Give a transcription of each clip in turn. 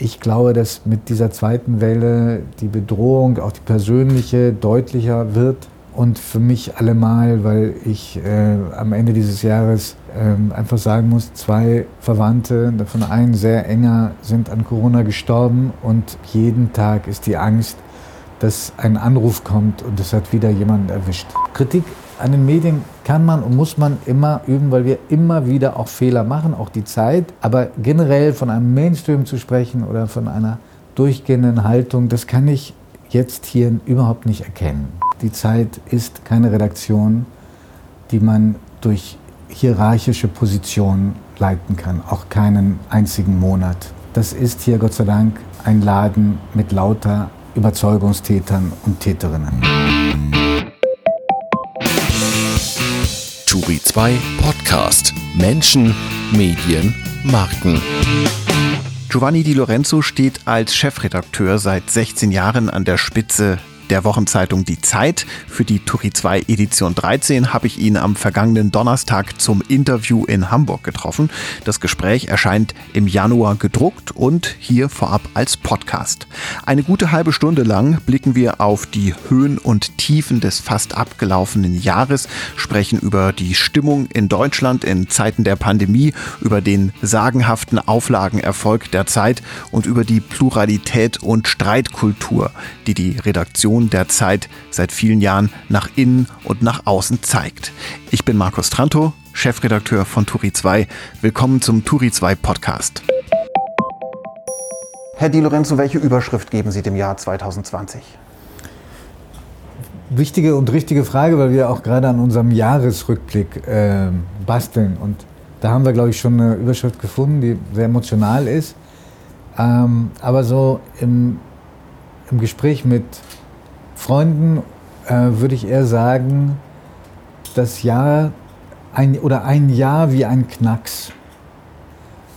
ich glaube, dass mit dieser zweiten Welle die Bedrohung, auch die persönliche, deutlicher wird. Und für mich allemal, weil ich äh, am Ende dieses Jahres äh, einfach sagen muss, zwei Verwandte, davon ein sehr enger, sind an Corona gestorben. Und jeden Tag ist die Angst, dass ein Anruf kommt und es hat wieder jemanden erwischt. Kritik an den Medien kann man und muss man immer üben, weil wir immer wieder auch Fehler machen, auch die Zeit. Aber generell von einem Mainstream zu sprechen oder von einer durchgehenden Haltung, das kann ich jetzt hier überhaupt nicht erkennen. Die Zeit ist keine Redaktion, die man durch hierarchische Positionen leiten kann, auch keinen einzigen Monat. Das ist hier Gott sei Dank ein Laden mit lauter Überzeugungstätern und Täterinnen. Turi 2 Podcast Menschen, Medien, Marken. Giovanni Di Lorenzo steht als Chefredakteur seit 16 Jahren an der Spitze der Wochenzeitung Die Zeit. Für die Turi 2 Edition 13 habe ich ihn am vergangenen Donnerstag zum Interview in Hamburg getroffen. Das Gespräch erscheint im Januar gedruckt und hier vorab als Podcast. Eine gute halbe Stunde lang blicken wir auf die Höhen und Tiefen des fast abgelaufenen Jahres, sprechen über die Stimmung in Deutschland in Zeiten der Pandemie, über den sagenhaften Auflagenerfolg der Zeit und über die Pluralität und Streitkultur, die die Redaktion Vision der Zeit seit vielen Jahren nach innen und nach außen zeigt. Ich bin Markus Tranto, Chefredakteur von Turi 2. Willkommen zum Turi 2 Podcast. Herr Di Lorenzo, welche Überschrift geben Sie dem Jahr 2020? Wichtige und richtige Frage, weil wir auch gerade an unserem Jahresrückblick äh, basteln. Und da haben wir, glaube ich, schon eine Überschrift gefunden, die sehr emotional ist. Ähm, aber so im, im Gespräch mit Freunden äh, würde ich eher sagen, das Jahr ein, oder ein Jahr wie ein Knacks.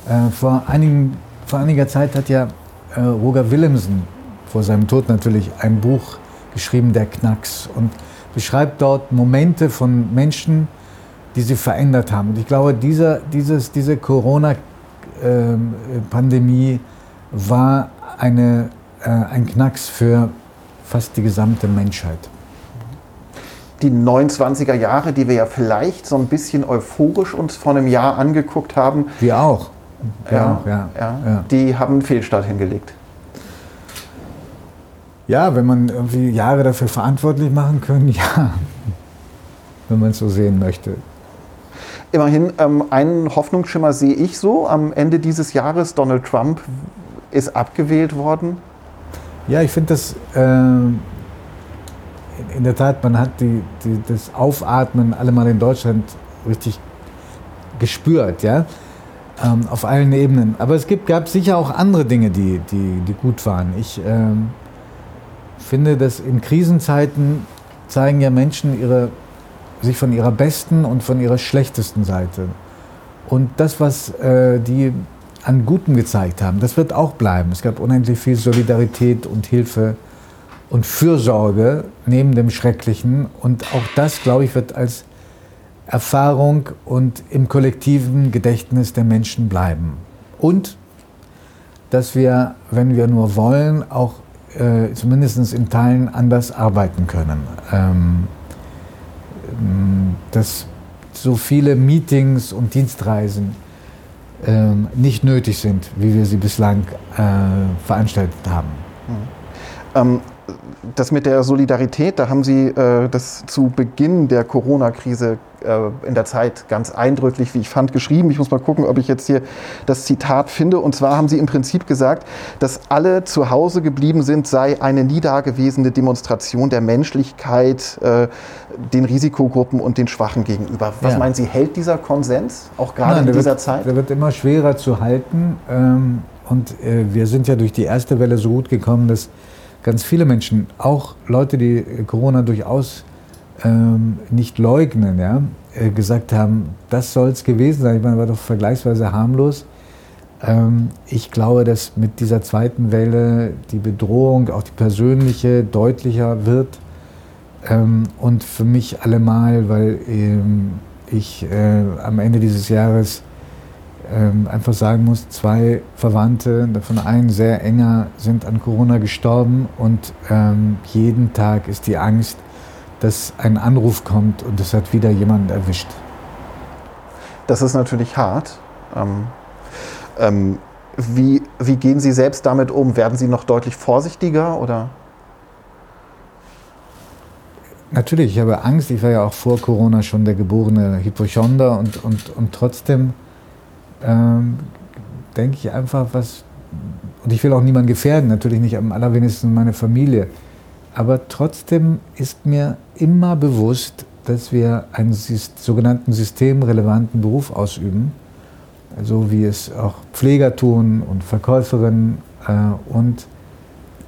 Äh, vor, einigen, vor einiger Zeit hat ja äh, Roger Willemsen, vor seinem Tod natürlich, ein Buch geschrieben, Der Knacks, und beschreibt dort Momente von Menschen, die sie verändert haben. Und ich glaube, dieser, dieses, diese Corona-Pandemie ähm, war eine, äh, ein Knacks für fast die gesamte Menschheit. Die 29er Jahre, die wir ja vielleicht so ein bisschen euphorisch uns vor einem Jahr angeguckt haben. Wir auch. Wir ja, auch ja, ja, ja. Die haben einen Fehlstart hingelegt. Ja, wenn man irgendwie Jahre dafür verantwortlich machen können, ja. Wenn man es so sehen möchte. Immerhin, ähm, einen Hoffnungsschimmer sehe ich so. Am Ende dieses Jahres, Donald Trump ist abgewählt worden. Ja, ich finde das äh, in der Tat, man hat die, die, das Aufatmen alle mal in Deutschland richtig gespürt, ja, ähm, auf allen Ebenen. Aber es gibt, gab sicher auch andere Dinge, die, die, die gut waren. Ich ähm, finde, dass in Krisenzeiten zeigen ja Menschen ihre, sich von ihrer besten und von ihrer schlechtesten Seite. Und das, was äh, die an Gutem gezeigt haben. Das wird auch bleiben. Es gab unendlich viel Solidarität und Hilfe und Fürsorge neben dem Schrecklichen. Und auch das, glaube ich, wird als Erfahrung und im kollektiven Gedächtnis der Menschen bleiben. Und dass wir, wenn wir nur wollen, auch äh, zumindest in Teilen anders arbeiten können. Ähm, dass so viele Meetings und Dienstreisen ähm, nicht nötig sind, wie wir sie bislang äh, veranstaltet haben. Mhm. Ähm, das mit der Solidarität, da haben Sie äh, das zu Beginn der Corona-Krise äh, in der Zeit ganz eindrücklich, wie ich fand, geschrieben. Ich muss mal gucken, ob ich jetzt hier das Zitat finde. Und zwar haben Sie im Prinzip gesagt, dass alle zu Hause geblieben sind, sei eine nie dagewesene Demonstration der Menschlichkeit äh, den Risikogruppen und den Schwachen gegenüber. Was ja. meinen Sie, hält dieser Konsens auch gerade Nein, in dieser wird, Zeit? Der wird immer schwerer zu halten. Ähm, und äh, wir sind ja durch die erste Welle so gut gekommen, dass ganz viele Menschen, auch Leute, die Corona durchaus ähm, nicht leugnen, ja, äh, gesagt haben, das soll es gewesen sein. Ich meine, war doch vergleichsweise harmlos. Ähm, ich glaube, dass mit dieser zweiten Welle die Bedrohung, auch die persönliche, deutlicher wird. Ähm, und für mich allemal, weil ähm, ich äh, am Ende dieses Jahres ähm, einfach sagen muss, zwei Verwandte, davon ein sehr enger, sind an Corona gestorben und ähm, jeden Tag ist die Angst, dass ein Anruf kommt und es hat wieder jemanden erwischt. Das ist natürlich hart. Ähm, ähm, wie, wie gehen Sie selbst damit um? Werden Sie noch deutlich vorsichtiger oder? Natürlich, ich habe Angst. Ich war ja auch vor Corona schon der geborene Hypochonder und, und, und trotzdem ähm, denke ich einfach, was. Und ich will auch niemanden gefährden, natürlich nicht am allerwenigsten meine Familie. Aber trotzdem ist mir immer bewusst, dass wir einen sogenannten systemrelevanten Beruf ausüben, so wie es auch Pfleger tun und Verkäuferinnen äh, und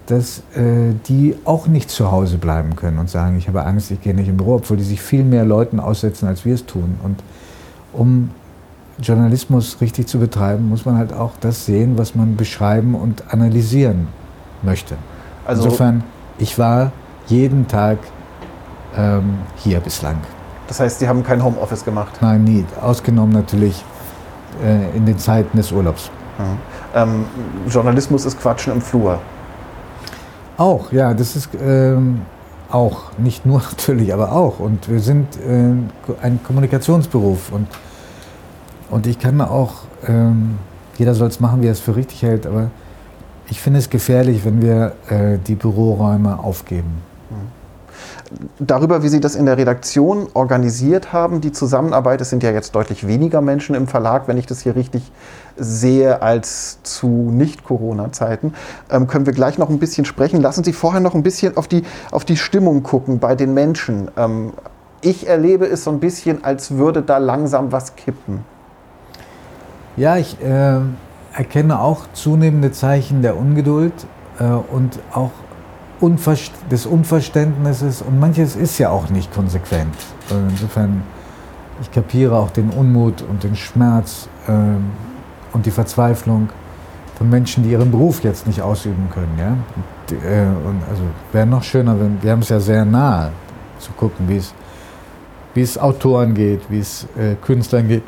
dass äh, die auch nicht zu Hause bleiben können und sagen, ich habe Angst, ich gehe nicht im Büro, obwohl die sich viel mehr Leuten aussetzen, als wir es tun. Und um Journalismus richtig zu betreiben, muss man halt auch das sehen, was man beschreiben und analysieren möchte. Also Insofern, ich war jeden Tag ähm, hier bislang. Das heißt, Sie haben kein Homeoffice gemacht? Nein, nie. Ausgenommen natürlich äh, in den Zeiten des Urlaubs. Mhm. Ähm, Journalismus ist Quatschen im Flur. Auch, ja, das ist ähm, auch, nicht nur natürlich, aber auch. Und wir sind äh, ein Kommunikationsberuf und, und ich kann auch, ähm, jeder soll es machen, wie er es für richtig hält, aber ich finde es gefährlich, wenn wir äh, die Büroräume aufgeben. Darüber, wie Sie das in der Redaktion organisiert haben, die Zusammenarbeit, es sind ja jetzt deutlich weniger Menschen im Verlag, wenn ich das hier richtig sehe, als zu Nicht-Corona-Zeiten, ähm, können wir gleich noch ein bisschen sprechen. Lassen Sie vorher noch ein bisschen auf die, auf die Stimmung gucken bei den Menschen. Ähm, ich erlebe es so ein bisschen, als würde da langsam was kippen. Ja, ich äh, erkenne auch zunehmende Zeichen der Ungeduld äh, und auch Unver des Unverständnisses und manches ist ja auch nicht konsequent. Äh, insofern, ich kapiere auch den Unmut und den Schmerz äh, und die Verzweiflung von Menschen, die ihren Beruf jetzt nicht ausüben können. Ja? Und, äh, und also wäre noch schöner, wenn wir haben es ja sehr nahe zu gucken, wie es wie es Autoren geht, wie es äh, Künstlern geht,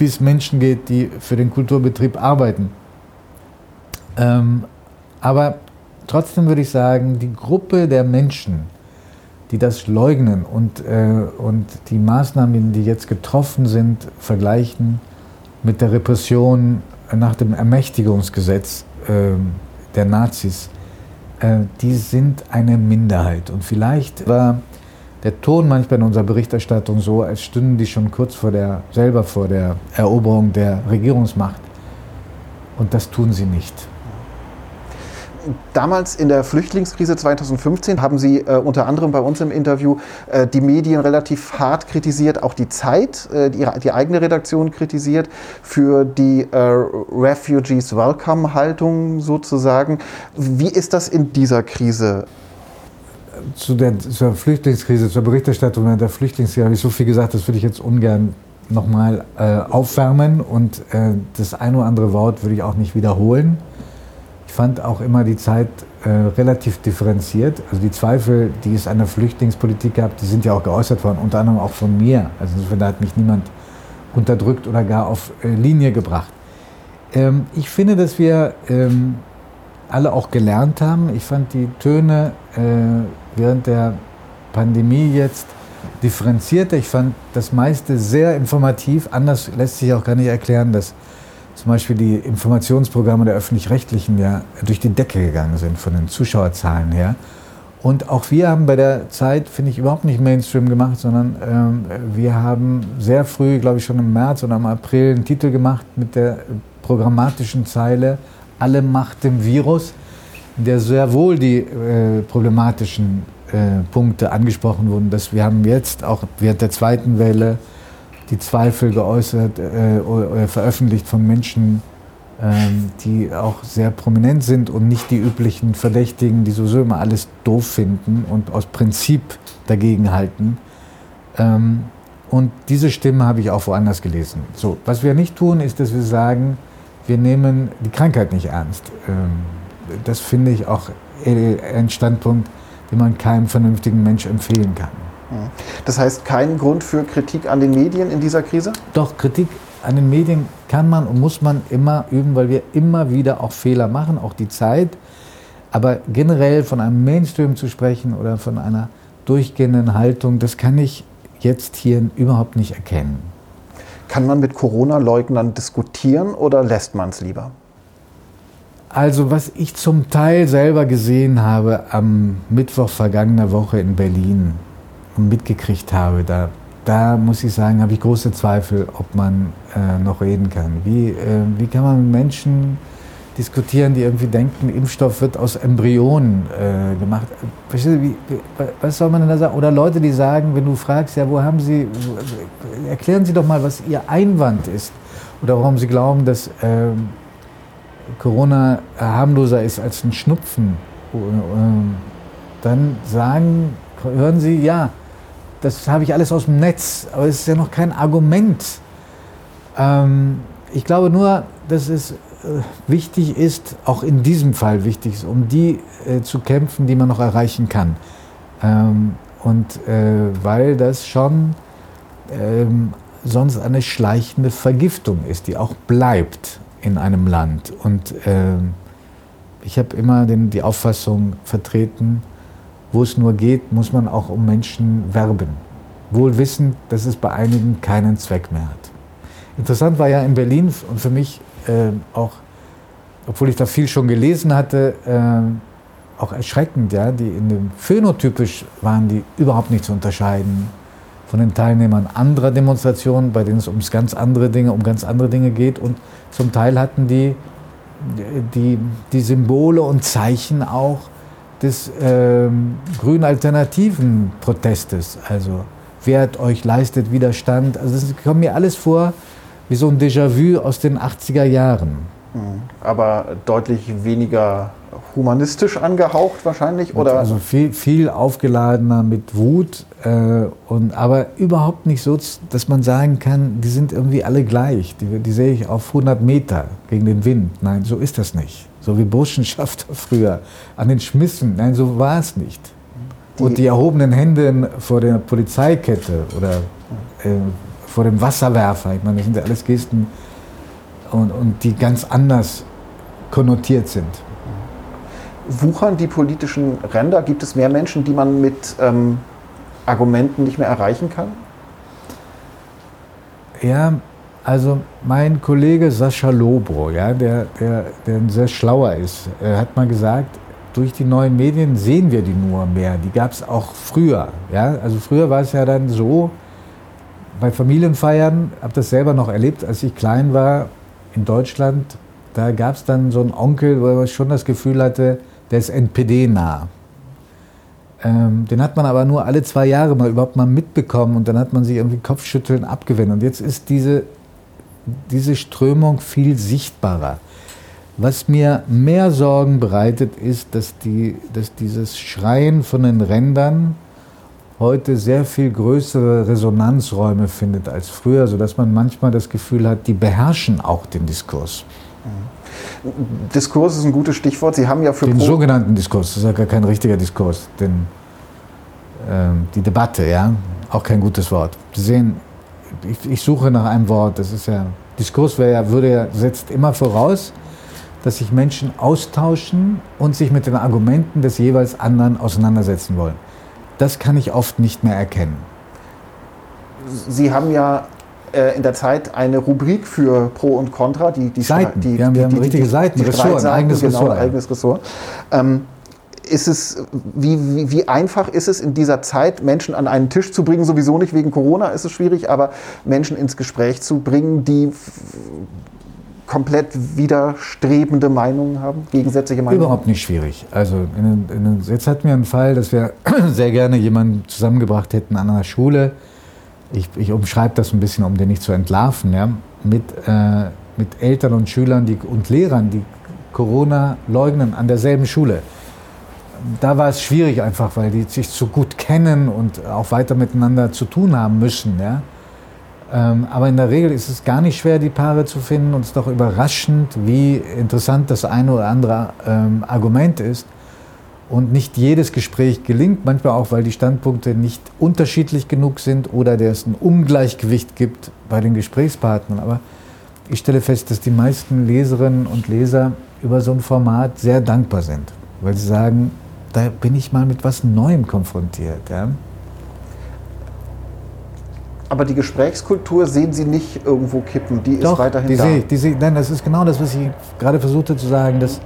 es Menschen geht, die für den Kulturbetrieb arbeiten. Ähm, aber trotzdem würde ich sagen, die Gruppe der Menschen, die das leugnen und, äh, und die Maßnahmen, die jetzt getroffen sind, vergleichen mit der Repression nach dem Ermächtigungsgesetz äh, der Nazis, äh, die sind eine Minderheit. Und vielleicht war der Ton manchmal in unserer Berichterstattung so, als stünden die schon kurz vor der, selber vor der Eroberung der Regierungsmacht. Und das tun sie nicht. Damals in der Flüchtlingskrise 2015 haben Sie äh, unter anderem bei uns im Interview äh, die Medien relativ hart kritisiert, auch die Zeit, äh, die, die, eigene Redaktion kritisiert für die äh, Refugees Welcome Haltung sozusagen. Wie ist das in dieser Krise? Zu der, zur Flüchtlingskrise, zur Berichterstattung der Flüchtlingskrise habe ich so viel gesagt, das würde ich jetzt ungern nochmal äh, aufwärmen und äh, das ein oder andere Wort würde ich auch nicht wiederholen fand auch immer die Zeit äh, relativ differenziert. Also die Zweifel, die es an der Flüchtlingspolitik gab, die sind ja auch geäußert worden, unter anderem auch von mir. Also insofern hat mich niemand unterdrückt oder gar auf äh, Linie gebracht. Ähm, ich finde, dass wir ähm, alle auch gelernt haben. Ich fand die Töne äh, während der Pandemie jetzt differenzierter. Ich fand das meiste sehr informativ. Anders lässt sich auch gar nicht erklären, dass zum Beispiel die Informationsprogramme der öffentlich-rechtlichen ja durch die Decke gegangen sind von den Zuschauerzahlen her. Und auch wir haben bei der Zeit, finde ich, überhaupt nicht Mainstream gemacht, sondern ähm, wir haben sehr früh, glaube ich schon im März oder im April, einen Titel gemacht mit der programmatischen Zeile Alle Macht dem Virus, der sehr wohl die äh, problematischen äh, Punkte angesprochen wurden. Dass wir haben jetzt auch während der zweiten Welle die Zweifel geäußert äh, oder veröffentlicht von Menschen, ähm, die auch sehr prominent sind und nicht die üblichen Verdächtigen, die sowieso immer alles doof finden und aus Prinzip dagegen halten. Ähm, und diese Stimme habe ich auch woanders gelesen. So, was wir nicht tun, ist, dass wir sagen, wir nehmen die Krankheit nicht ernst. Ähm, das finde ich auch ein Standpunkt, den man keinem vernünftigen Mensch empfehlen kann. Das heißt, kein Grund für Kritik an den Medien in dieser Krise? Doch, Kritik an den Medien kann man und muss man immer üben, weil wir immer wieder auch Fehler machen, auch die Zeit. Aber generell von einem Mainstream zu sprechen oder von einer durchgehenden Haltung, das kann ich jetzt hier überhaupt nicht erkennen. Kann man mit Corona-Leugnern diskutieren oder lässt man es lieber? Also was ich zum Teil selber gesehen habe am Mittwoch vergangener Woche in Berlin und mitgekriegt habe, da, da muss ich sagen, habe ich große Zweifel, ob man äh, noch reden kann. Wie, äh, wie kann man mit Menschen diskutieren, die irgendwie denken, Impfstoff wird aus Embryonen äh, gemacht. Wie, was soll man denn da sagen? Oder Leute, die sagen, wenn du fragst, ja, wo haben sie, erklären Sie doch mal, was Ihr Einwand ist. Oder warum Sie glauben, dass ähm, Corona harmloser ist als ein Schnupfen. Ähm, dann sagen, hören Sie, ja, das habe ich alles aus dem Netz, aber es ist ja noch kein Argument. Ähm, ich glaube nur, dass es äh, wichtig ist, auch in diesem Fall wichtig ist, um die äh, zu kämpfen, die man noch erreichen kann. Ähm, und äh, weil das schon sonst eine schleichende Vergiftung ist, die auch bleibt in einem Land. Und äh, ich habe immer den, die Auffassung vertreten, wo es nur geht, muss man auch um Menschen werben. Wohl wissend, dass es bei einigen keinen Zweck mehr hat. Interessant war ja in Berlin und für mich äh, auch, obwohl ich da viel schon gelesen hatte, äh, auch erschreckend, ja, die in dem phänotypisch waren die überhaupt nicht zu unterscheiden von den Teilnehmern anderer Demonstrationen, bei denen es um ganz andere Dinge, um ganz andere Dinge geht. Und zum Teil hatten die die, die Symbole und Zeichen auch des äh, grünen alternativen Protestes. Also wehrt euch, leistet Widerstand. Also es kommt mir alles vor wie so ein Déjà-vu aus den 80er Jahren. Mhm. Aber deutlich weniger humanistisch angehaucht wahrscheinlich? Oder? Also viel, viel aufgeladener mit Wut, äh, und, aber überhaupt nicht so, dass man sagen kann, die sind irgendwie alle gleich. Die, die sehe ich auf 100 Meter gegen den Wind. Nein, so ist das nicht. So wie Burschenschafter früher an den Schmissen. Nein, so war es nicht. Die und die erhobenen Hände vor der Polizeikette oder äh, vor dem Wasserwerfer, ich meine, das sind ja alles Gesten, und, und die ganz anders konnotiert sind wuchern die politischen Ränder? Gibt es mehr Menschen, die man mit ähm, Argumenten nicht mehr erreichen kann? Ja, also mein Kollege Sascha Lobo, ja, der, der, der sehr schlauer ist, hat mal gesagt, durch die neuen Medien sehen wir die nur mehr. Die gab es auch früher. Ja? Also früher war es ja dann so, bei Familienfeiern, habe das selber noch erlebt, als ich klein war in Deutschland, da gab es dann so einen Onkel, wo man schon das Gefühl hatte, der ist NPD-nah. Ähm, den hat man aber nur alle zwei Jahre mal überhaupt mal mitbekommen und dann hat man sich irgendwie Kopfschütteln abgewendet. Und jetzt ist diese, diese Strömung viel sichtbarer. Was mir mehr Sorgen bereitet, ist, dass, die, dass dieses Schreien von den Rändern heute sehr viel größere Resonanzräume findet als früher, sodass man manchmal das Gefühl hat, die beherrschen auch den Diskurs. Mhm. Diskurs ist ein gutes Stichwort. Sie haben ja für den Pro sogenannten Diskurs, das ist ja gar kein richtiger Diskurs, den, ähm, die Debatte, ja, auch kein gutes Wort. Sie sehen, ich, ich suche nach einem Wort. Das ist ja Diskurs wäre ja, würde ja setzt immer voraus, dass sich Menschen austauschen und sich mit den Argumenten des jeweils anderen auseinandersetzen wollen. Das kann ich oft nicht mehr erkennen. Sie haben ja äh, in der Zeit eine Rubrik für Pro und Contra. Die, die Seiten, die, wir haben, wir haben die, richtige Seiten, die Ressort, ein eigenes genau, Ressort. Eigenes Ressort. Ähm, ist es, wie, wie, wie, einfach ist es in dieser Zeit, Menschen an einen Tisch zu bringen? Sowieso nicht wegen Corona ist es schwierig, aber Menschen ins Gespräch zu bringen, die komplett widerstrebende Meinungen haben, gegensätzliche Meinungen? Überhaupt nicht schwierig. Also in, in, jetzt hatten wir einen Fall, dass wir sehr gerne jemanden zusammengebracht hätten an einer Schule, ich, ich umschreibe das ein bisschen, um den nicht zu entlarven, ja, mit, äh, mit Eltern und Schülern die, und Lehrern, die Corona leugnen an derselben Schule. Da war es schwierig einfach, weil die sich so gut kennen und auch weiter miteinander zu tun haben müssen. Ja. Ähm, aber in der Regel ist es gar nicht schwer, die Paare zu finden und es ist doch überraschend, wie interessant das eine oder andere ähm, Argument ist. Und nicht jedes Gespräch gelingt, manchmal auch, weil die Standpunkte nicht unterschiedlich genug sind oder es ein Ungleichgewicht gibt bei den Gesprächspartnern. Aber ich stelle fest, dass die meisten Leserinnen und Leser über so ein Format sehr dankbar sind, weil sie sagen, da bin ich mal mit was Neuem konfrontiert. Ja? Aber die Gesprächskultur sehen Sie nicht irgendwo kippen, die Doch, ist weiterhin die da. Sehe, die sehe, nein, das ist genau das, was ich gerade versuchte zu sagen, dass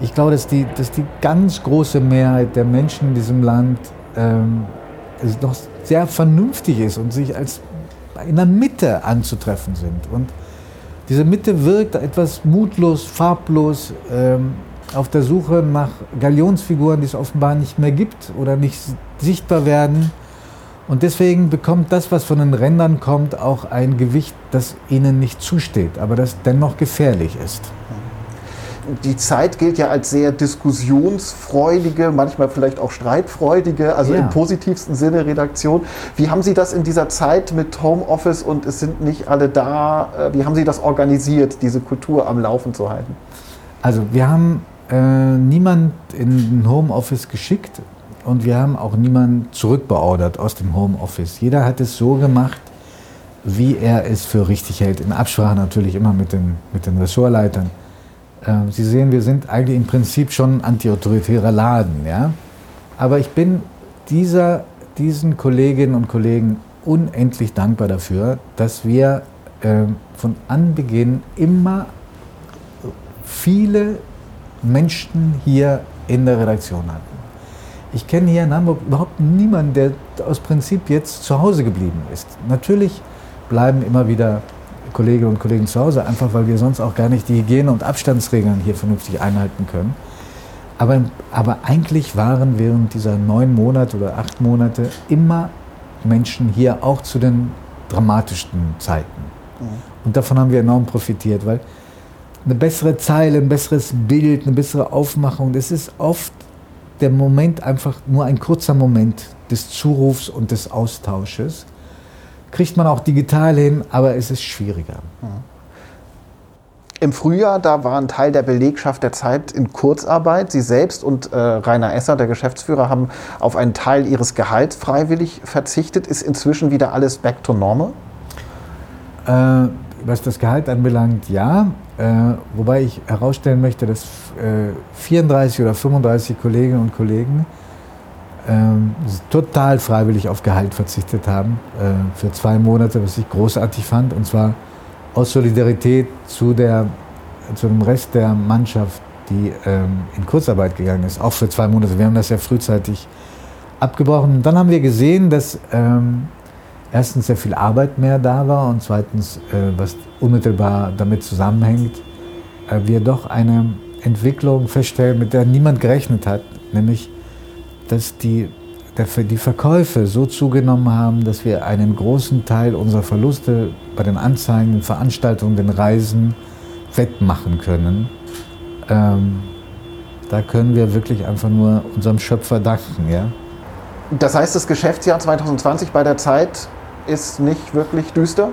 ich glaube, dass die, dass die ganz große Mehrheit der Menschen in diesem Land ähm, noch sehr vernünftig ist und sich als in der Mitte anzutreffen sind. Und diese Mitte wirkt etwas mutlos, farblos, ähm, auf der Suche nach Galionsfiguren, die es offenbar nicht mehr gibt oder nicht sichtbar werden. Und deswegen bekommt das, was von den Rändern kommt, auch ein Gewicht, das ihnen nicht zusteht, aber das dennoch gefährlich ist. Die Zeit gilt ja als sehr diskussionsfreudige, manchmal vielleicht auch streitfreudige, also Ja. im positivsten Sinne Redaktion. Wie haben Sie das in dieser Zeit mit Homeoffice und es sind nicht alle da, äh, wie haben Sie das organisiert, diese Kultur am Laufen zu halten? Also wir haben äh, niemand in ein Homeoffice geschickt und wir haben auch niemanden zurückbeordert aus dem Homeoffice. Jeder hat es so gemacht, wie er es für richtig hält. In Absprache natürlich immer mit den, mit den Ressortleitern. Äh, Sie sehen, wir sind eigentlich im Prinzip schon ein antiautoritärer Laden. Ja? Aber ich bin dieser, diesen Kolleginnen und Kollegen unendlich dankbar dafür, dass wir äh, von Anbeginn immer viele Menschen hier in der Redaktion hatten. Ich kenne hier in Hamburg überhaupt niemanden, der aus Prinzip jetzt zu Hause geblieben ist. Natürlich bleiben immer wieder Kolleginnen und Kollegen zu Hause, einfach weil wir sonst auch gar nicht die Hygiene- und Abstandsregeln hier vernünftig einhalten können. Aber, aber eigentlich waren während dieser neun Monate oder acht Monate immer Menschen hier, auch zu den dramatischsten Zeiten. Und davon haben wir enorm profitiert, weil eine bessere Zeile, ein besseres Bild, eine bessere Aufmachung, das ist oft der Moment einfach nur ein kurzer Moment des Zurufs und des Austausches. Kriegt man auch digital hin, aber es ist schwieriger. Im Frühjahr, da war ein Teil der Belegschaft der Zeit in Kurzarbeit. Sie selbst und äh, Rainer Esser, der Geschäftsführer, haben auf einen Teil ihres Gehalts freiwillig verzichtet. Ist inzwischen wieder alles back to normal? Äh, was das Gehalt anbelangt, ja. Äh, wobei ich herausstellen möchte, dass äh, 34 oder 35 Kolleginnen und Kollegen total freiwillig auf Gehalt verzichtet haben äh, für zwei Monate, was ich großartig fand. Und zwar aus Solidarität zu, der, zu dem Rest der Mannschaft, die ähm, in Kurzarbeit gegangen ist, auch für zwei Monate. Wir haben das ja frühzeitig abgebrochen. Und dann haben wir gesehen, dass ähm, erstens sehr viel Arbeit mehr da war und zweitens, äh, was unmittelbar damit zusammenhängt, äh, wir doch eine Entwicklung feststellen, mit der niemand gerechnet hat, nämlich dass die, die Verkäufe so zugenommen haben, dass wir einen großen Teil unserer Verluste bei den Anzeigen, den Veranstaltungen, den Reisen wettmachen können. Ähm, da können wir wirklich einfach nur unserem Schöpfer danken. Ja? Das heißt, das Geschäftsjahr 2020 bei der Zeit ist nicht wirklich düster?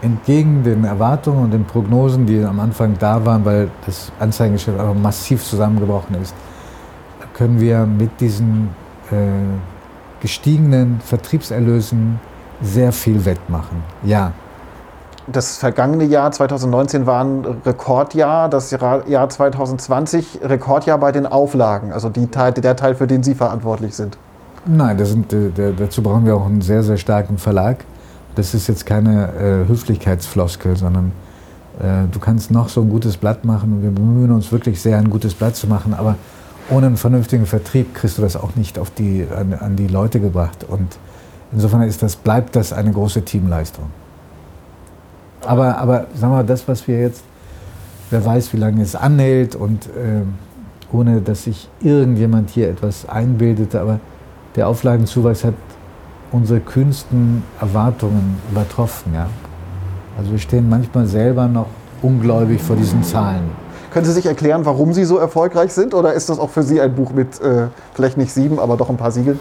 Entgegen den Erwartungen und den Prognosen, die am Anfang da waren, weil das Anzeigengeschäft einfach massiv zusammengebrochen ist, können wir mit diesen äh, gestiegenen Vertriebserlösen sehr viel wettmachen. Ja. Das vergangene Jahr 2019 war ein Rekordjahr, das Jahr 2020 Rekordjahr bei den Auflagen, also die Teil, der Teil, für den Sie verantwortlich sind. Nein, sind, äh, dazu brauchen wir auch einen sehr, sehr starken Verlag. Das ist jetzt keine äh, Höflichkeitsfloskel, sondern äh, du kannst noch so ein gutes Blatt machen und wir bemühen uns wirklich sehr, ein gutes Blatt zu machen, aber ohne einen vernünftigen Vertrieb kriegst du das auch nicht auf die, an, an die Leute gebracht. Und insofern ist das, bleibt das eine große Teamleistung. Aber, aber sagen wir, das, was wir jetzt, wer weiß, wie lange es anhält und äh, ohne dass sich irgendjemand hier etwas einbildete, aber der Auflagenzuwachs hat unsere kühnsten Erwartungen übertroffen. Ja? Also wir stehen manchmal selber noch ungläubig vor diesen Zahlen. Können Sie sich erklären, warum Sie so erfolgreich sind? Oder ist das auch für Sie ein Buch mit äh, vielleicht nicht sieben, aber doch ein paar Siegeln?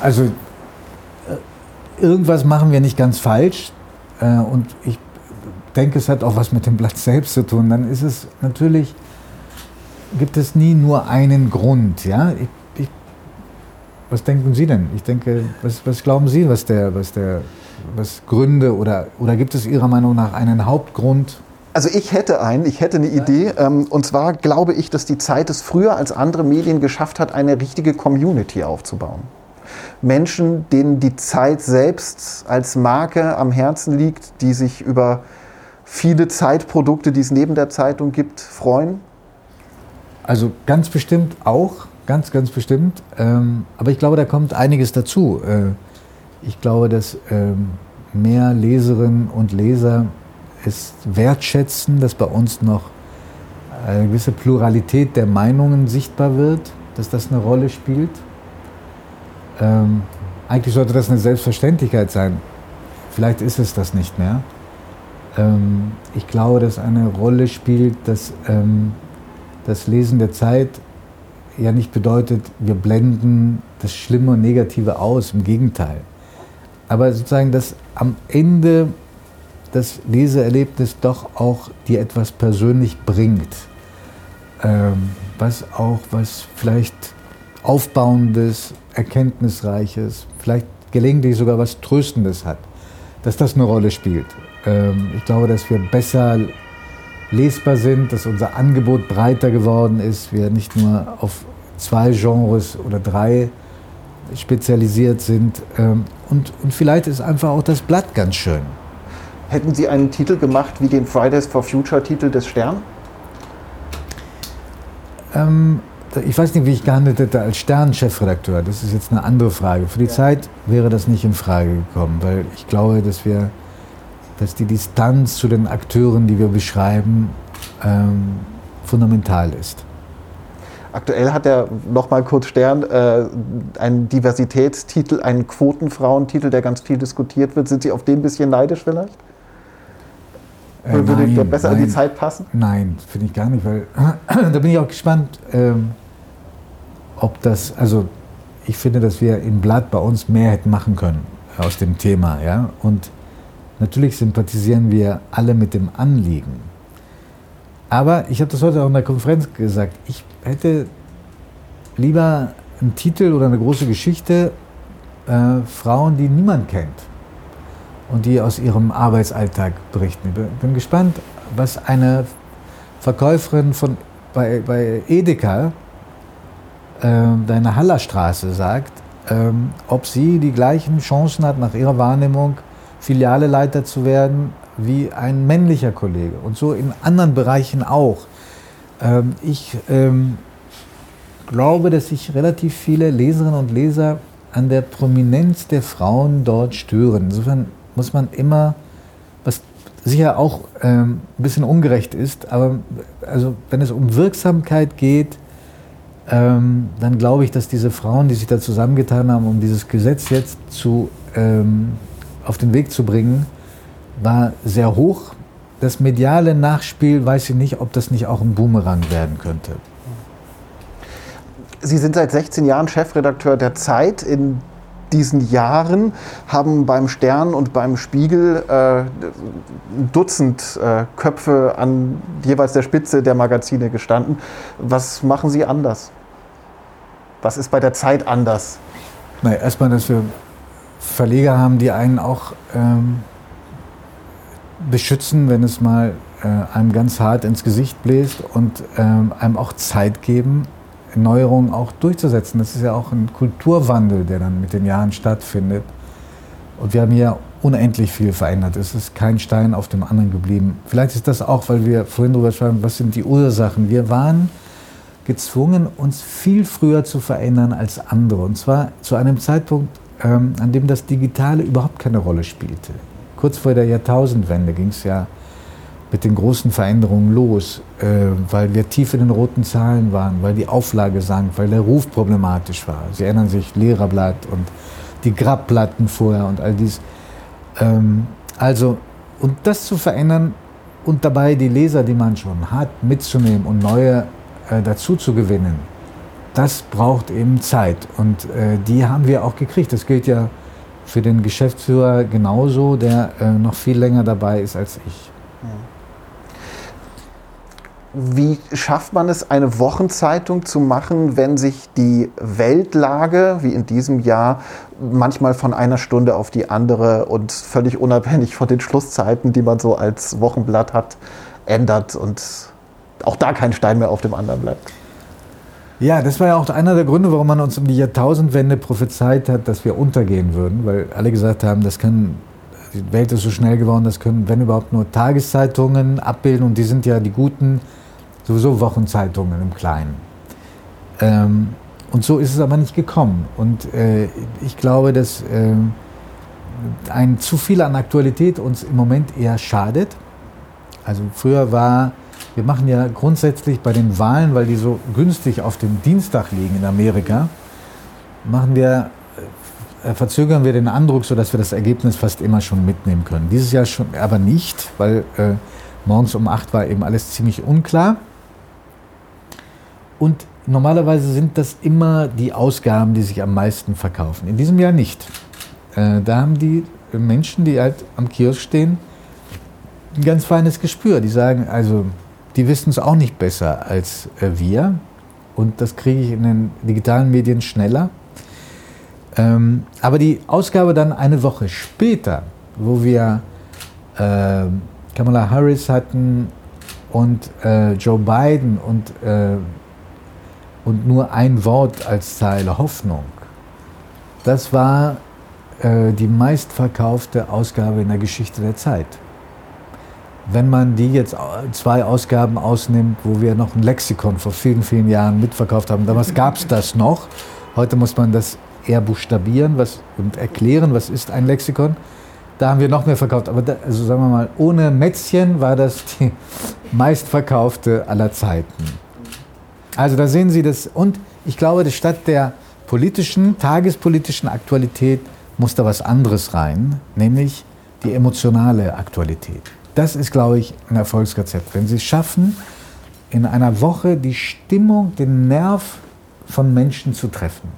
Also äh, irgendwas machen wir nicht ganz falsch. Äh, und ich denke, es hat auch was mit dem Blatt selbst zu tun. Dann ist es natürlich gibt es nie nur einen Grund. Ja? Ich, ich, was denken Sie denn? Ich denke, was, was glauben Sie, was der, was der, was Gründe oder, oder gibt es Ihrer Meinung nach einen Hauptgrund? Also ich hätte einen, ich hätte eine Idee. Ähm, und zwar glaube ich, dass die Zeit es früher als andere Medien geschafft hat, eine richtige Community aufzubauen. Menschen, denen die Zeit selbst als Marke am Herzen liegt, die sich über viele Zeitprodukte, die es neben der Zeitung gibt, freuen? Also ganz bestimmt auch, ganz, ganz bestimmt. Ähm, aber ich glaube, da kommt einiges dazu. Äh, ich glaube, dass ähm, mehr Leserinnen und Leser es wertschätzen, dass bei uns noch eine gewisse Pluralität der Meinungen sichtbar wird, dass das eine Rolle spielt. Ähm, eigentlich sollte das eine Selbstverständlichkeit sein. Vielleicht ist es das nicht mehr. Ähm, ich glaube, dass eine Rolle spielt, dass ähm, das Lesen der Zeit ja nicht bedeutet, wir blenden das Schlimme und Negative aus, im Gegenteil. Aber sozusagen, dass am Ende das Leseerlebnis doch auch dir etwas persönlich bringt. Ähm, was auch was vielleicht Aufbauendes, Erkenntnisreiches, vielleicht gelegentlich sogar was Tröstendes hat, dass das eine Rolle spielt. Ähm, ich glaube, dass wir besser lesbar sind, dass unser Angebot breiter geworden ist, wir nicht nur auf zwei Genres oder drei spezialisiert sind. Ähm, und, und vielleicht ist einfach auch das Blatt ganz schön. Hätten Sie einen Titel gemacht wie den Fridays for Future Titel des Stern? Ähm, ich weiß nicht, wie ich gehandelt hätte als Stern-Chefredakteur. Das ist jetzt eine andere Frage. Für die ja. Zeit wäre das nicht in Frage gekommen, weil ich glaube, dass wir, dass die Distanz zu den Akteuren, die wir beschreiben, ähm, fundamental ist. Aktuell hat er nochmal kurz Stern äh, einen Diversitätstitel, einen Quotenfrauentitel, der ganz viel diskutiert wird. Sind Sie auf den ein bisschen neidisch vielleicht? Äh, Würde nein, der besser nein, in die Zeit passen? Nein, finde ich gar nicht, weil da bin ich auch gespannt, ähm, ob das, also ich finde, dass wir im Blatt bei uns mehr hätten machen können aus dem Thema, ja. Und natürlich sympathisieren wir alle mit dem Anliegen. Aber ich habe das heute auch in der Konferenz gesagt, ich hätte lieber einen Titel oder eine große Geschichte, äh, Frauen, die niemand kennt und die aus ihrem Arbeitsalltag berichten. Ich bin gespannt, was eine Verkäuferin von, bei, bei Edeka, äh, deiner Hallerstraße, sagt, ähm, ob sie die gleichen Chancen hat, nach ihrer Wahrnehmung Filialeleiter zu werden, wie ein männlicher Kollege. Und so in anderen Bereichen auch. Ähm, ich ähm, glaube, dass sich relativ viele Leserinnen und Leser an der Prominenz der Frauen dort stören. Insofern muss man immer, was sicher auch ähm, ein bisschen ungerecht ist, aber also wenn es um Wirksamkeit geht, ähm, dann glaube ich, dass diese Frauen, die sich da zusammengetan haben, um dieses Gesetz jetzt zu, ähm, auf den Weg zu bringen, war sehr hoch. Das mediale Nachspiel weiß ich nicht, ob das nicht auch ein Boomerang werden könnte. Sie sind seit 16 Jahren Chefredakteur der Zeit. In diesen Jahren haben beim Stern und beim Spiegel äh, Dutzend äh, Köpfe an jeweils der Spitze der Magazine gestanden. Was machen Sie anders? Was ist bei der Zeit anders? Na, erstmal, dass wir Verleger haben, die einen auch ähm, beschützen, wenn es mal äh, einem ganz hart ins Gesicht bläst und ähm, einem auch Zeit geben, Neuerungen auch durchzusetzen. Das ist ja auch ein Kulturwandel, der dann mit den Jahren stattfindet. Und wir haben hier unendlich viel verändert. Es ist kein Stein auf dem anderen geblieben. Vielleicht ist das auch, weil wir vorhin darüber sprachen, was sind die Ursachen. Wir waren gezwungen, uns viel früher zu verändern als andere. Und zwar zu einem Zeitpunkt, ähm, an dem das Digitale überhaupt keine Rolle spielte. Kurz vor der Jahrtausendwende ging es ja mit den großen Veränderungen los, äh, weil wir tief in den roten Zahlen waren, weil die Auflage sank, weil der Ruf problematisch war. Sie erinnern sich, Lehrerblatt und die Grabplatten vorher und all dies. Ähm, also, und das zu verändern und dabei die Leser, die man schon hat, mitzunehmen und neue äh, dazu zu gewinnen, das braucht eben Zeit. Und äh, die haben wir auch gekriegt. Das gilt ja für den Geschäftsführer genauso, der noch viel länger dabei ist als ich. Wie schafft man es, eine Wochenzeitung zu machen, wenn sich die Weltlage, wie in diesem Jahr, manchmal von einer Stunde auf die andere und völlig unabhängig von den Schlusszeiten, die man so als Wochenblatt hat, ändert und auch da kein Stein mehr auf dem anderen bleibt? Ja, das war ja auch einer der Gründe, warum man uns um die Jahrtausendwende prophezeit hat, dass wir untergehen würden, weil alle gesagt haben, das kann, die Welt ist so schnell geworden, das können, wenn überhaupt, nur Tageszeitungen abbilden und die sind ja die guten, sowieso Wochenzeitungen im Kleinen. Ähm, und so ist es aber nicht gekommen. Und äh, ich glaube, dass äh, ein zu viel an Aktualität uns im Moment eher schadet. Also früher war wir machen ja grundsätzlich bei den Wahlen, weil die so günstig auf dem Dienstag liegen in Amerika, machen wir, äh, verzögern wir den Andruck, sodass wir das Ergebnis fast immer schon mitnehmen können. Dieses Jahr schon, aber nicht, weil äh, morgens um 8 war eben alles ziemlich unklar. Und normalerweise sind das immer die Ausgaben, die sich am meisten verkaufen. In diesem Jahr nicht. Äh, da haben die Menschen, die halt am Kiosk stehen, ein ganz feines Gespür. Die sagen, also die wissen es auch nicht besser als äh, wir. Und das kriege ich in den digitalen Medien schneller. Ähm, aber die Ausgabe dann eine Woche später, wo wir äh, Kamala Harris hatten und Joe Biden und, und nur ein Wort als Zeile Hoffnung, das war äh, die meistverkaufte Ausgabe in der Geschichte der Zeit wenn man die jetzt zwei Ausgaben ausnimmt, wo wir noch ein Lexikon vor vielen, vielen Jahren mitverkauft haben, damals gab es das noch. Heute muss man das eher buchstabieren was, und erklären, was ist ein Lexikon. Da haben wir noch mehr verkauft. Aber da, also sagen wir mal, ohne Mätzchen war das die meistverkaufte aller Zeiten. Also da sehen Sie das. Und ich glaube, statt der politischen, tagespolitischen Aktualität muss da was anderes rein, nämlich die emotionale Aktualität. Das ist, glaube ich, ein Erfolgsrezept. Wenn Sie es schaffen, in einer Woche die Stimmung, den Nerv von Menschen zu treffen.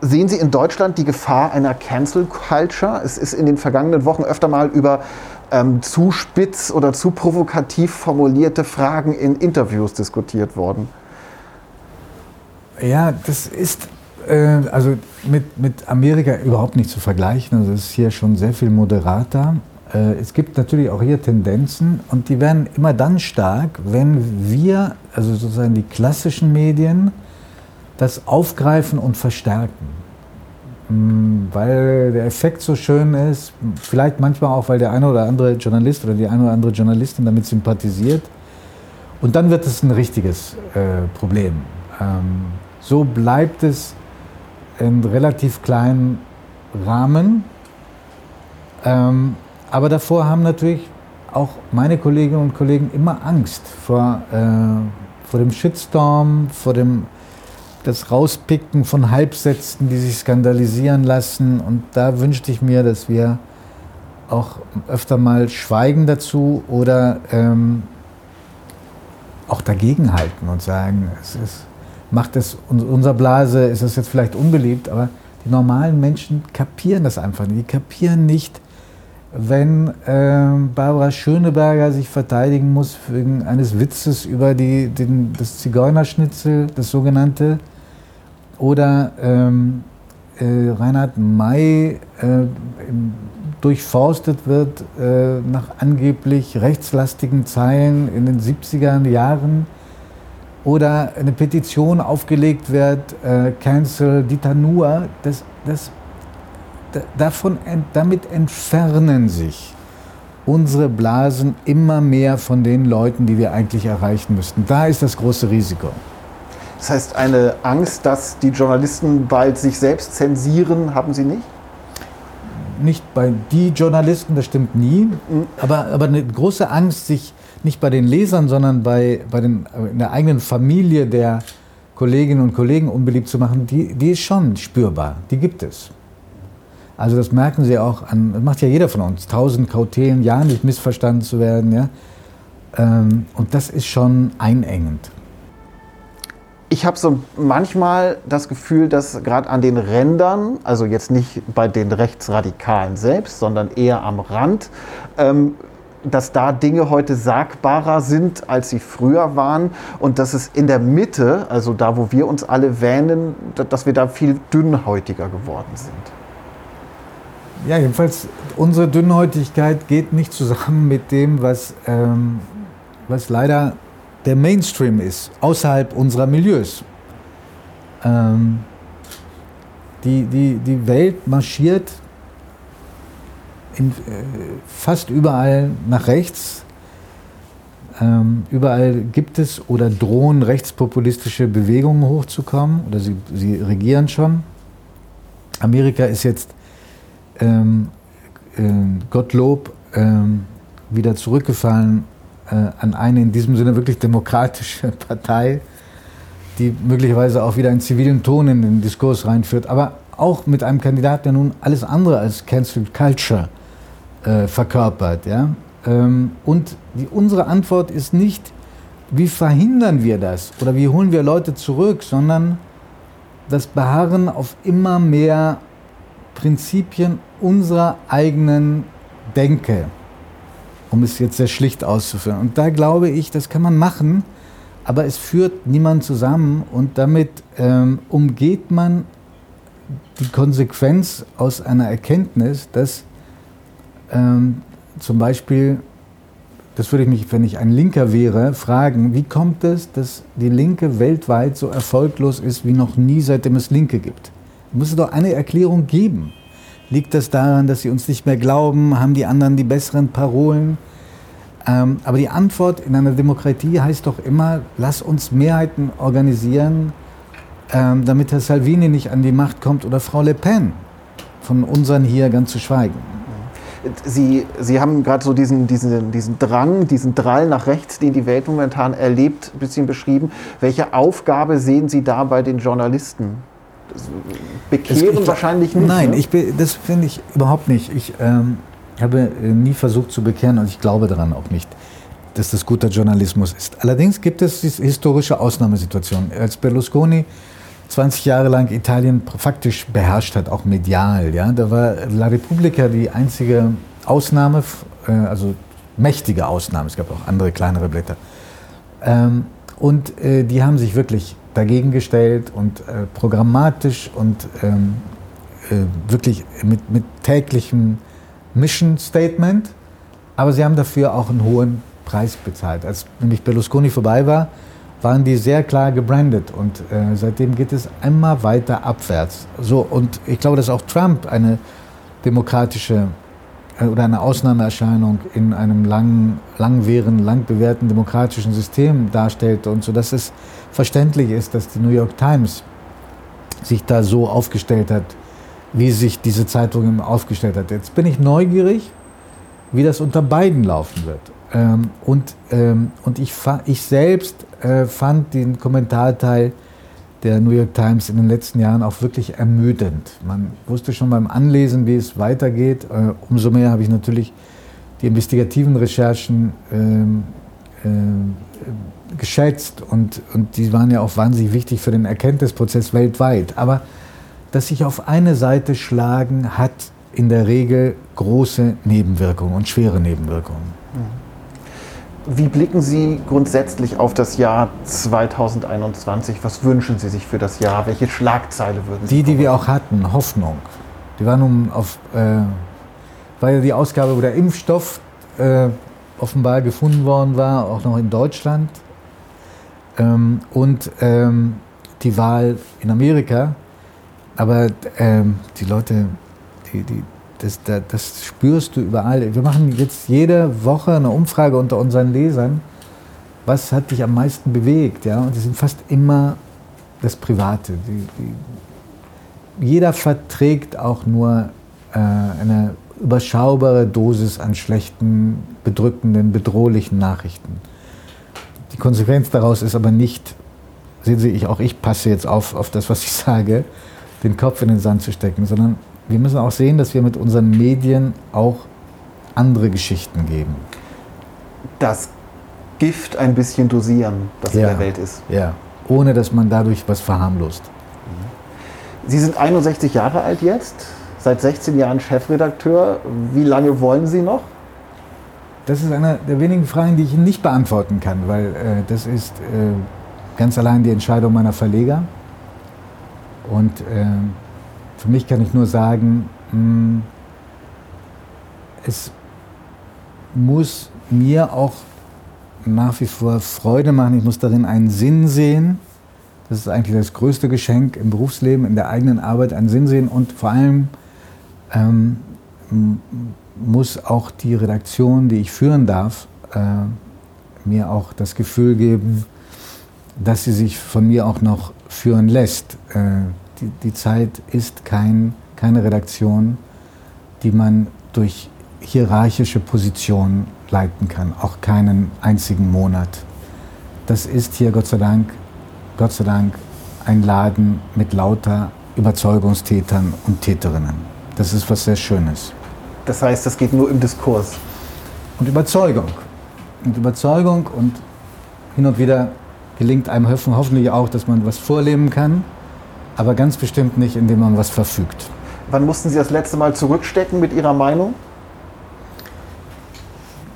Sehen Sie in Deutschland die Gefahr einer Cancel Culture? Es ist in den vergangenen Wochen öfter mal über ähm, zu spitz oder zu provokativ formulierte Fragen in Interviews diskutiert worden. Ja, das ist äh, also mit, mit Amerika überhaupt nicht zu vergleichen. Also es ist hier schon sehr viel moderater. Äh, es gibt natürlich auch hier Tendenzen und die werden immer dann stark, wenn wir, also sozusagen die klassischen Medien, das aufgreifen und verstärken. Mm, weil der Effekt so schön ist, vielleicht manchmal auch, weil der eine oder andere Journalist oder die eine oder andere Journalistin damit sympathisiert. Und dann wird es ein richtiges äh, Problem. Ähm, so bleibt es in relativ kleinen Rahmen. Ähm, aber davor haben natürlich auch meine Kolleginnen und Kollegen immer Angst vor, äh, vor dem Shitstorm, vor dem das Rauspicken von Halbsätzen, die sich skandalisieren lassen. Und da wünschte ich mir, dass wir auch öfter mal schweigen dazu oder ähm, auch dagegenhalten und sagen, es ist, macht es unser Blase, ist es jetzt vielleicht unbeliebt, aber die normalen Menschen kapieren das einfach nicht. Die kapieren nicht, wenn äh, Barbara Schöneberger sich verteidigen muss wegen eines Witzes über die, den, das Zigeunerschnitzel, das sogenannte, oder ähm, äh, Reinhard May äh, durchforstet wird äh, nach angeblich rechtslastigen Zeilen in den 70er Jahren oder eine Petition aufgelegt wird, äh, Cancel Dieter Nuhr, das, das davon, damit entfernen sich unsere Blasen immer mehr von den Leuten, die wir eigentlich erreichen müssten. Da ist das große Risiko. Das heißt, eine Angst, dass die Journalisten bald sich selbst zensieren, haben Sie nicht? Nicht bei die Journalisten, das stimmt nie. Mhm. Aber, aber eine große Angst, sich nicht bei den Lesern, sondern bei, bei den, in der eigenen Familie der Kolleginnen und Kollegen unbeliebt zu machen, die, die ist schon spürbar. Die gibt es. Also das merken Sie auch an, das macht ja jeder von uns, tausend Kautelen, ja nicht missverstanden zu werden. Ja? Ähm, und das ist schon einengend. Ich habe so manchmal das Gefühl, dass gerade an den Rändern, also jetzt nicht bei den Rechtsradikalen selbst, sondern eher am Rand, ähm, dass da Dinge heute sagbarer sind, als sie früher waren und dass es in der Mitte, also da, wo wir uns alle wähnen, dass wir da viel dünnhäutiger geworden sind. Ja, jedenfalls, unsere Dünnhäutigkeit geht nicht zusammen mit dem, was, ähm, was leider der Mainstream ist, außerhalb unserer Milieus. Ähm, die, die, die Welt marschiert in, äh, fast überall nach rechts. Ähm, überall gibt es oder drohen rechtspopulistische Bewegungen hochzukommen oder sie, sie regieren schon. Amerika ist jetzt ähm, äh, Gottlob ähm, wieder zurückgefallen an eine in diesem Sinne wirklich demokratische Partei, die möglicherweise auch wieder einen zivilen Ton in den Diskurs reinführt, aber auch mit einem Kandidaten, der nun alles andere als Cancel Culture äh, verkörpert. Ja? Ähm, und die, unsere Antwort ist nicht, wie verhindern wir das oder wie holen wir Leute zurück, sondern das Beharren auf immer mehr Prinzipien unserer eigenen Denke, um es jetzt sehr schlicht auszuführen. Und da glaube ich, das kann man machen, aber es führt niemand zusammen und damit ähm, umgeht man die Konsequenz aus einer Erkenntnis, dass ähm, zum Beispiel, das würde ich mich, wenn ich ein Linker wäre, fragen, wie kommt es, dass die Linke weltweit so erfolglos ist wie noch nie, seitdem es Linke gibt? Muss es doch eine Erklärung geben. Liegt das daran, dass sie uns nicht mehr glauben? Haben die anderen die besseren Parolen? Ähm, aber die Antwort in einer Demokratie heißt doch immer, lass uns Mehrheiten organisieren, ähm, damit Herr Salvini nicht an die Macht kommt oder Frau Le Pen. Von unseren hier ganz zu schweigen. Sie, Sie haben gerade so diesen, diesen, diesen Drang, diesen Drall nach rechts, den die Welt momentan erlebt, ein bisschen beschrieben. Welche Aufgabe sehen Sie da bei den Journalisten? Bekehren ich, wahrscheinlich nicht. Nein, ne? ich, das finde ich überhaupt nicht. Ich ähm, habe äh, nie versucht zu bekehren und ich glaube daran auch nicht, dass das guter Journalismus ist. Allerdings gibt es historische Ausnahmesituationen. Als Berlusconi 20 Jahre lang Italien faktisch beherrscht hat, auch medial, ja, da war La Repubblica die einzige Ausnahme, äh, also mächtige Ausnahme. Es gab auch andere kleinere Blätter. Ähm, und äh, die haben sich wirklich dagegen gestellt und äh, programmatisch und ähm, äh, wirklich mit, mit täglichem Mission Statement. Aber sie haben dafür auch einen hohen Preis bezahlt. Als nämlich Berlusconi vorbei war, waren die sehr klar gebrandet und äh, seitdem geht es immer weiter abwärts. So, und ich glaube, dass auch Trump eine demokratische äh, oder eine Ausnahmeerscheinung in einem lang, langwähren, lang bewährten demokratischen System darstellt und so, dass es verständlich ist, dass die New York Times sich da so aufgestellt hat, wie sich diese Zeitung aufgestellt hat. Jetzt bin ich neugierig, wie das unter beiden laufen wird. Ähm, und, ähm, und ich, ich selbst äh, fand den Kommentarteil der New York Times in den letzten Jahren auch wirklich ermüdend. Man wusste schon beim Anlesen, wie es weitergeht. Äh, umso mehr habe ich natürlich die investigativen Recherchen ähm, äh, geschätzt und, und die waren ja auch wahnsinnig wichtig für den Erkenntnisprozess weltweit. Aber dass sich auf eine Seite schlagen, hat in der Regel große Nebenwirkungen und schwere Nebenwirkungen. Wie blicken Sie grundsätzlich auf das Jahr 2021? Was wünschen Sie sich für das Jahr? Welche Schlagzeile würden Sie? Die, die wir auch hatten, Hoffnung. Die war nun auf, äh, war ja die Ausgabe, wo der Impfstoff äh, offenbar gefunden worden war, auch noch in Deutschland. Ähm, und ähm, die Wahl in Amerika. Aber ähm, die Leute, die, die, das, das, das, spürst du überall. Wir machen jetzt jede Woche eine Umfrage unter unseren Lesern. Was hat dich am meisten bewegt? Ja? Und es sind fast immer das Private. Die, jeder verträgt auch nur äh, eine überschaubare Dosis an schlechten, bedrückenden, bedrohlichen Nachrichten. Die Konsequenz daraus ist aber nicht, sehen Sie, ich, auch ich passe jetzt auf, auf das, was ich sage, den Kopf in den Sand zu stecken, sondern wir müssen auch sehen, dass wir mit unseren Medien auch andere Geschichten geben. Das Gift ein bisschen dosieren, das ja, in der Welt ist. Ja, ohne dass man dadurch was verharmlost. Sie sind 61 Jahre alt jetzt, seit 16 Jahren Chefredakteur. Wie lange wollen Sie noch? das ist eine der wenigen Fragen, die ich nicht beantworten kann, weil äh, das ist äh, ganz allein die Entscheidung meiner Verleger. Und äh, für mich kann ich nur sagen, mh, hm, es muss mir auch nach wie vor Freude machen. Ich muss darin einen Sinn sehen. Das ist eigentlich das größte Geschenk im Berufsleben, in der eigenen Arbeit einen Sinn sehen und vor allem ähm, muss auch die Redaktion, die ich führen darf, äh, mir auch das Gefühl geben, dass sie sich von mir auch noch führen lässt. Äh, die, die, Zeit ist kein, keine Redaktion, die man durch hierarchische Positionen leiten kann, auch keinen einzigen Monat. Das ist hier Gott sei Dank, Gott sei Dank ein Laden mit lauter Überzeugungstätern und Täterinnen. Das ist was sehr Schönes. Das heißt, das geht nur im Diskurs. Und Überzeugung. Und Überzeugung und hin und wieder gelingt einem hoffentlich auch, dass man was vorleben kann, aber ganz bestimmt nicht, indem man was verfügt. Wann mussten Sie das letzte Mal zurückstecken mit Ihrer Meinung?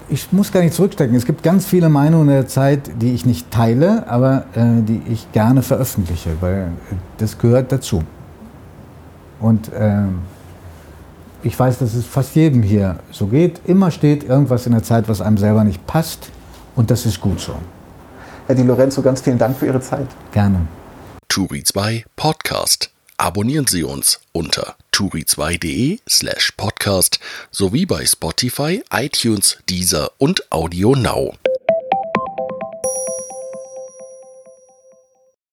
Ich muss gar nicht zurückstecken. Es gibt ganz viele Meinungen der Zeit, die ich nicht teile, aber äh, die ich gerne veröffentliche, weil das gehört dazu. Und äh, ich weiß, dass es fast jedem hier so geht. Immer steht irgendwas in der Zeit, was einem selber nicht passt. Und das ist gut so. Herr Di Lorenzo, ganz vielen Dank für Ihre Zeit. Gerne. Turi 2 Podcast. Abonnieren Sie uns unter turi2.de slash podcast sowie bei Spotify, iTunes, Deezer und Audio Now.